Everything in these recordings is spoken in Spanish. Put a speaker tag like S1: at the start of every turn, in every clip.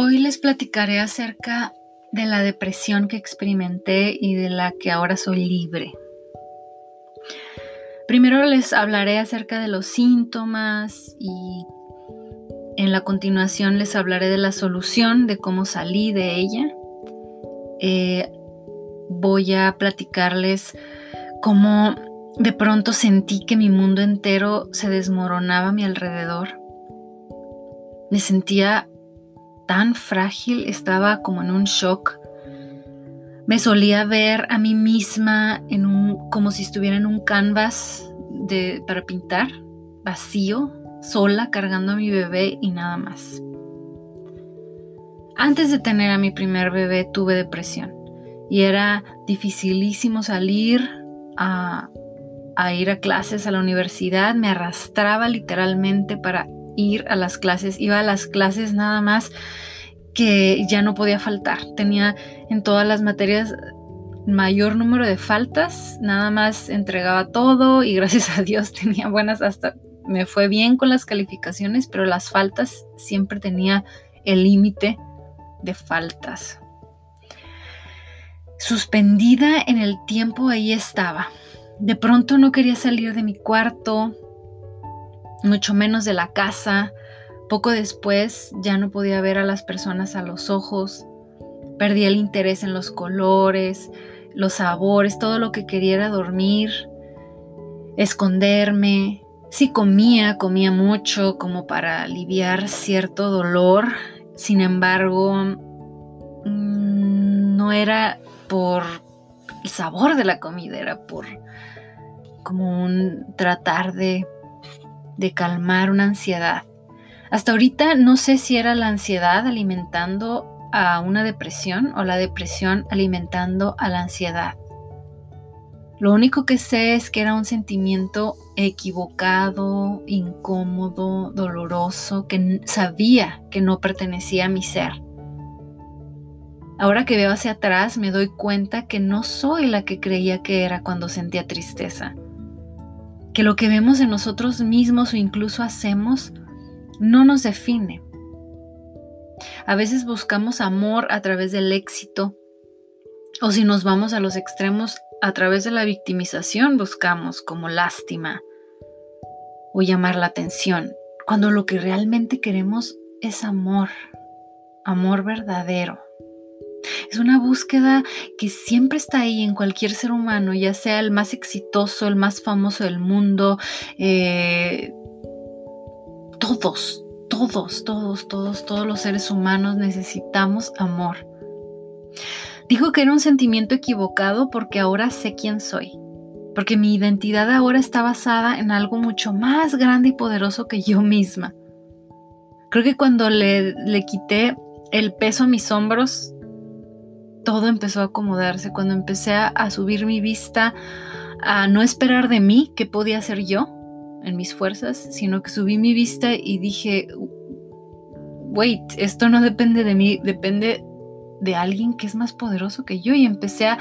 S1: Hoy les platicaré acerca de la depresión que experimenté y de la que ahora soy libre. Primero les hablaré acerca de los síntomas y en la continuación les hablaré de la solución, de cómo salí de ella. Eh, voy a platicarles cómo de pronto sentí que mi mundo entero se desmoronaba a mi alrededor. Me sentía tan frágil, estaba como en un shock. Me solía ver a mí misma en un, como si estuviera en un canvas de, para pintar, vacío, sola, cargando a mi bebé y nada más. Antes de tener a mi primer bebé tuve depresión y era dificilísimo salir a, a ir a clases a la universidad. Me arrastraba literalmente para ir a las clases, iba a las clases nada más que ya no podía faltar. Tenía en todas las materias mayor número de faltas, nada más entregaba todo y gracias a Dios tenía buenas hasta me fue bien con las calificaciones, pero las faltas siempre tenía el límite de faltas. Suspendida en el tiempo ahí estaba. De pronto no quería salir de mi cuarto, mucho menos de la casa. Poco después ya no podía ver a las personas a los ojos, perdí el interés en los colores, los sabores, todo lo que quería era dormir, esconderme. Si comía, comía mucho como para aliviar cierto dolor, sin embargo, mm, no era por el sabor de la comida, era por como un tratar de de calmar una ansiedad. Hasta ahorita no sé si era la ansiedad alimentando a una depresión o la depresión alimentando a la ansiedad. Lo único que sé es que era un sentimiento equivocado, incómodo, doloroso, que sabía que no pertenecía a mi ser. Ahora que veo hacia atrás me doy cuenta que no soy la que creía que era cuando sentía tristeza que lo que vemos en nosotros mismos o incluso hacemos no nos define. A veces buscamos amor a través del éxito o si nos vamos a los extremos a través de la victimización buscamos como lástima o llamar la atención, cuando lo que realmente queremos es amor, amor verdadero. Es una búsqueda que siempre está ahí en cualquier ser humano, ya sea el más exitoso, el más famoso del mundo. Eh, todos, todos, todos, todos, todos los seres humanos necesitamos amor. Digo que era un sentimiento equivocado porque ahora sé quién soy, porque mi identidad ahora está basada en algo mucho más grande y poderoso que yo misma. Creo que cuando le, le quité el peso a mis hombros, todo empezó a acomodarse, cuando empecé a, subir mi vista, a no esperar de mí qué podía hacer yo en mis fuerzas, sino que subí mi vista y dije, wait, esto no depende de mí, depende de alguien que es más poderoso que yo y empecé a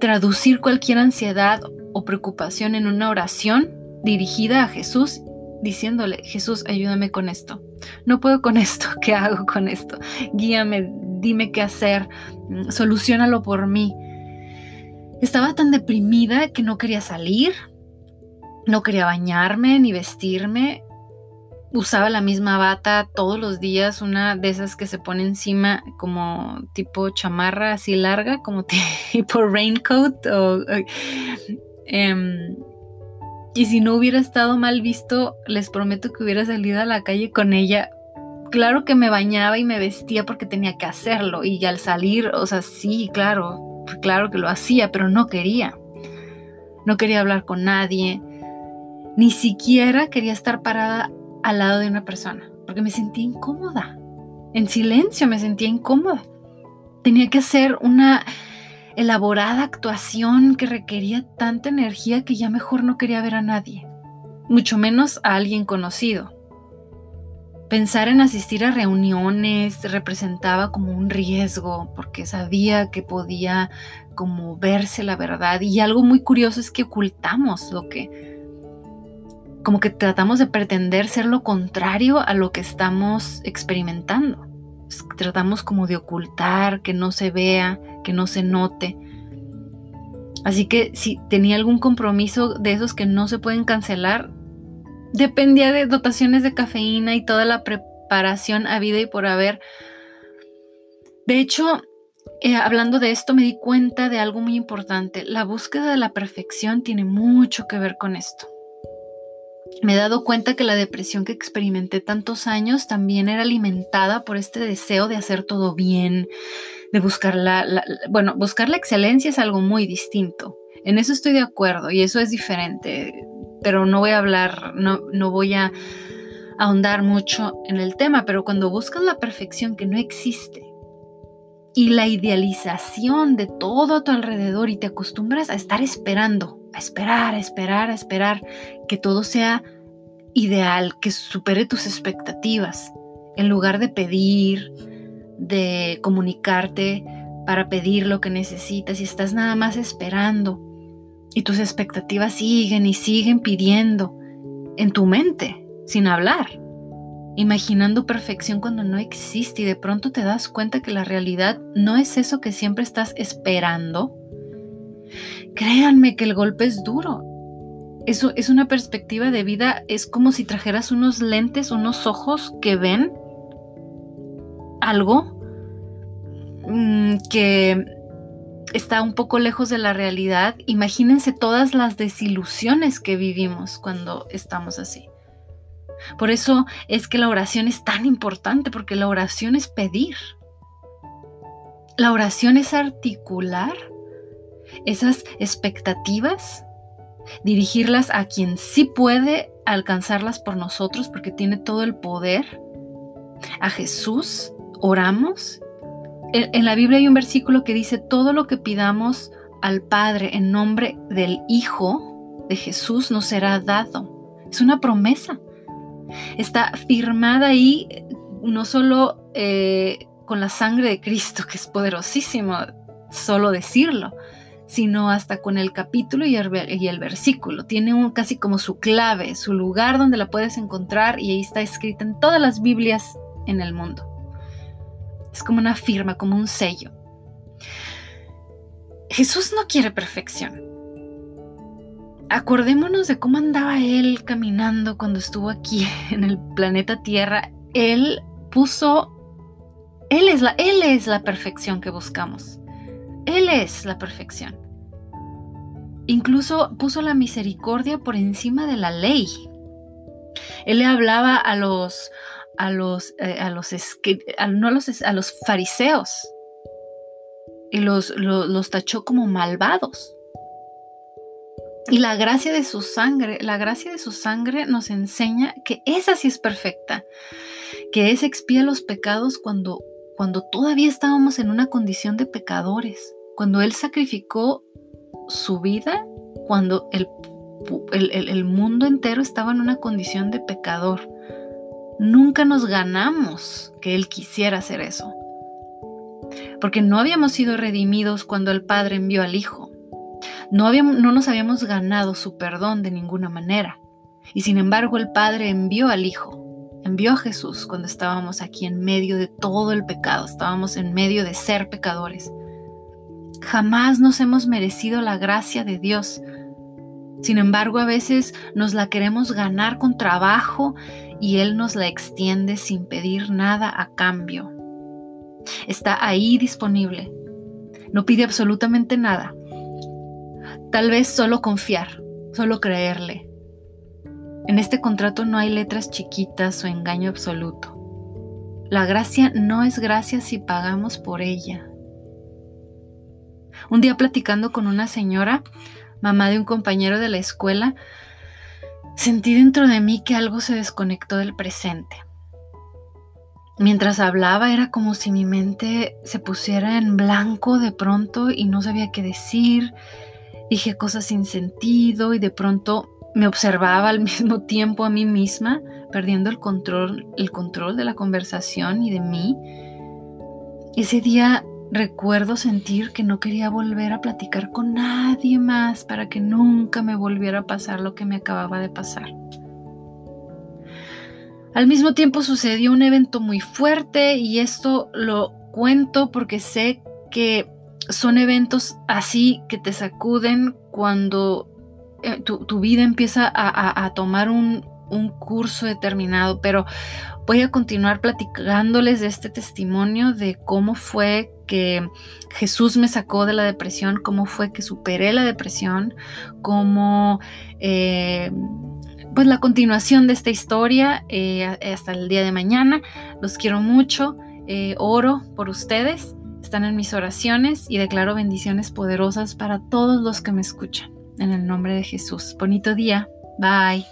S1: traducir cualquier ansiedad o preocupación en una oración dirigida a Jesús, diciéndole, Jesús, ayúdame con esto. No puedo con esto, ¿qué hago con esto? Guíame, dime qué hacer, mm, solucionalo por mí. Estaba tan deprimida que no quería salir, no quería bañarme ni vestirme. Usaba la misma bata todos los días, una de esas que se pone encima como tipo chamarra así larga, como tipo raincoat. Em, y si no hubiera estado mal visto, les prometo que hubiera salido a la calle con ella claro que me bañaba y me vestía porque tenía que hacerlo y al salir, o sea, sí, claro, claro que lo hacía, pero no quería. No quería hablar con nadie, ni siquiera quería estar parada al lado de una persona, porque me sentía incómoda. En silencio me sentía incómoda. Tenía que hacer una elaborada actuación que requería tanta energía que ya mejor no quería ver a nadie, mucho menos a alguien conocido. Pensar en asistir a reuniones representaba como un riesgo porque sabía que podía como verse la verdad y algo muy curioso es que ocultamos lo que como que tratamos de pretender ser lo contrario a lo que estamos experimentando. tratamos como de ocultar, que no se vea, que no se note. Así que si tenía algún compromiso de esos que no se pueden cancelar, dependía de dotaciones de cafeína y toda la preparación habida y por haber. De hecho, eh, hablando de esto, me di cuenta de algo muy importante. La búsqueda de la perfección tiene mucho que ver con esto. Me he dado cuenta que la depresión que experimenté tantos años también era alimentada por este deseo de hacer todo bien, de buscar la, bueno, buscar la excelencia es algo muy distinto. En eso estoy de acuerdo y eso es diferente, pero no voy a hablar, no, no voy a ahondar mucho en el tema, pero cuando buscas la perfección que no existe, y la idealización de todo a tu alrededor y te acostumbras a estar esperando, a esperar, a esperar, a esperar que todo sea ideal, que supere tus expectativas, en lugar de pedir, de comunicarte para pedir lo que necesitas y estás nada más esperando y tus expectativas siguen y siguen pidiendo en tu mente, sin hablar imaginando perfección cuando no existe y de pronto te das cuenta que la realidad no es eso que siempre estás esperando, créanme que el golpe es duro. Eso es una perspectiva de vida, es como si trajeras unos lentes, unos ojos que ven algo mm, que está un poco lejos de la realidad. Imagínense todas las desilusiones que vivimos cuando estamos así. Por eso es que la oración es tan importante, porque la oración es pedir. La oración es articular esas expectativas, dirigirlas a quien sí puede alcanzarlas por nosotros, porque tiene todo el poder. A Jesús oramos. En, la Biblia hay un versículo que dice, todo lo que pidamos al Padre en nombre del Hijo de Jesús nos será dado. Es una promesa está firmada ahí no solo eh, con la sangre de Cristo, que es poderosísimo solo decirlo, sino hasta con el capítulo y el, versículo. Tiene un, casi como su clave, su lugar donde la puedes encontrar y ahí está escrita en todas las Biblias en el mundo. Es como una firma, como un sello. Jesús no quiere perfección acordémonos de cómo andaba él caminando cuando estuvo aquí en el planeta Tierra. Él puso, él es la, él es la perfección que buscamos. Él es la perfección. Incluso puso la misericordia por encima de la ley. Él le hablaba a los, a los, eh, a los, no a los, a los fariseos y los, los tachó como malvados. Y la gracia de su sangre, la gracia de su sangre nos enseña que esa sí es perfecta, que esa expía los pecados cuando, cuando todavía estábamos en una condición de pecadores, cuando Él sacrificó su vida, cuando el, el, el mundo entero estaba en una condición de pecador. Nunca nos ganamos que Él quisiera hacer eso, porque no habíamos sido redimidos cuando el Padre envió al Hijo. No, no nos habíamos ganado su perdón de ninguna manera. Y sin embargo el Padre envió al Hijo, envió a Jesús cuando estábamos aquí en medio de todo el pecado, estábamos en medio de ser pecadores. Jamás nos hemos merecido la gracia de Dios. Sin embargo, a veces nos la queremos ganar con trabajo y Él nos la extiende sin pedir nada a cambio. Está ahí disponible. No pide absolutamente nada. Tal vez solo confiar, solo creerle. En este contrato no hay letras chiquitas o engaño absoluto. La gracia no es gracia si pagamos por ella. Un día platicando con una señora, mamá de un compañero de la escuela, sentí dentro de mí que algo se desconectó del presente. Mientras hablaba era como si mi mente se pusiera en blanco de pronto y no sabía qué decir dije cosas sin sentido y de pronto me observaba al mismo tiempo a mí misma, perdiendo el control, el control de la conversación y de mí. Ese día recuerdo sentir que no quería volver a platicar con nadie más para que nunca me volviera a pasar lo que me acababa de pasar. Al mismo tiempo sucedió un evento muy fuerte y esto lo cuento porque sé que son eventos así que te sacuden cuando eh, tu, vida empieza a, tomar un, un curso determinado, pero voy a continuar platicándoles de este testimonio de cómo fue que Jesús me sacó de la depresión, cómo fue que superé la depresión, cómo... Eh, pues la continuación de esta historia eh, hasta el día de mañana. Los quiero mucho, eh, oro por ustedes, están en mis oraciones y declaro bendiciones poderosas para todos los que me escuchan. En el nombre de Jesús. Bonito día. Bye.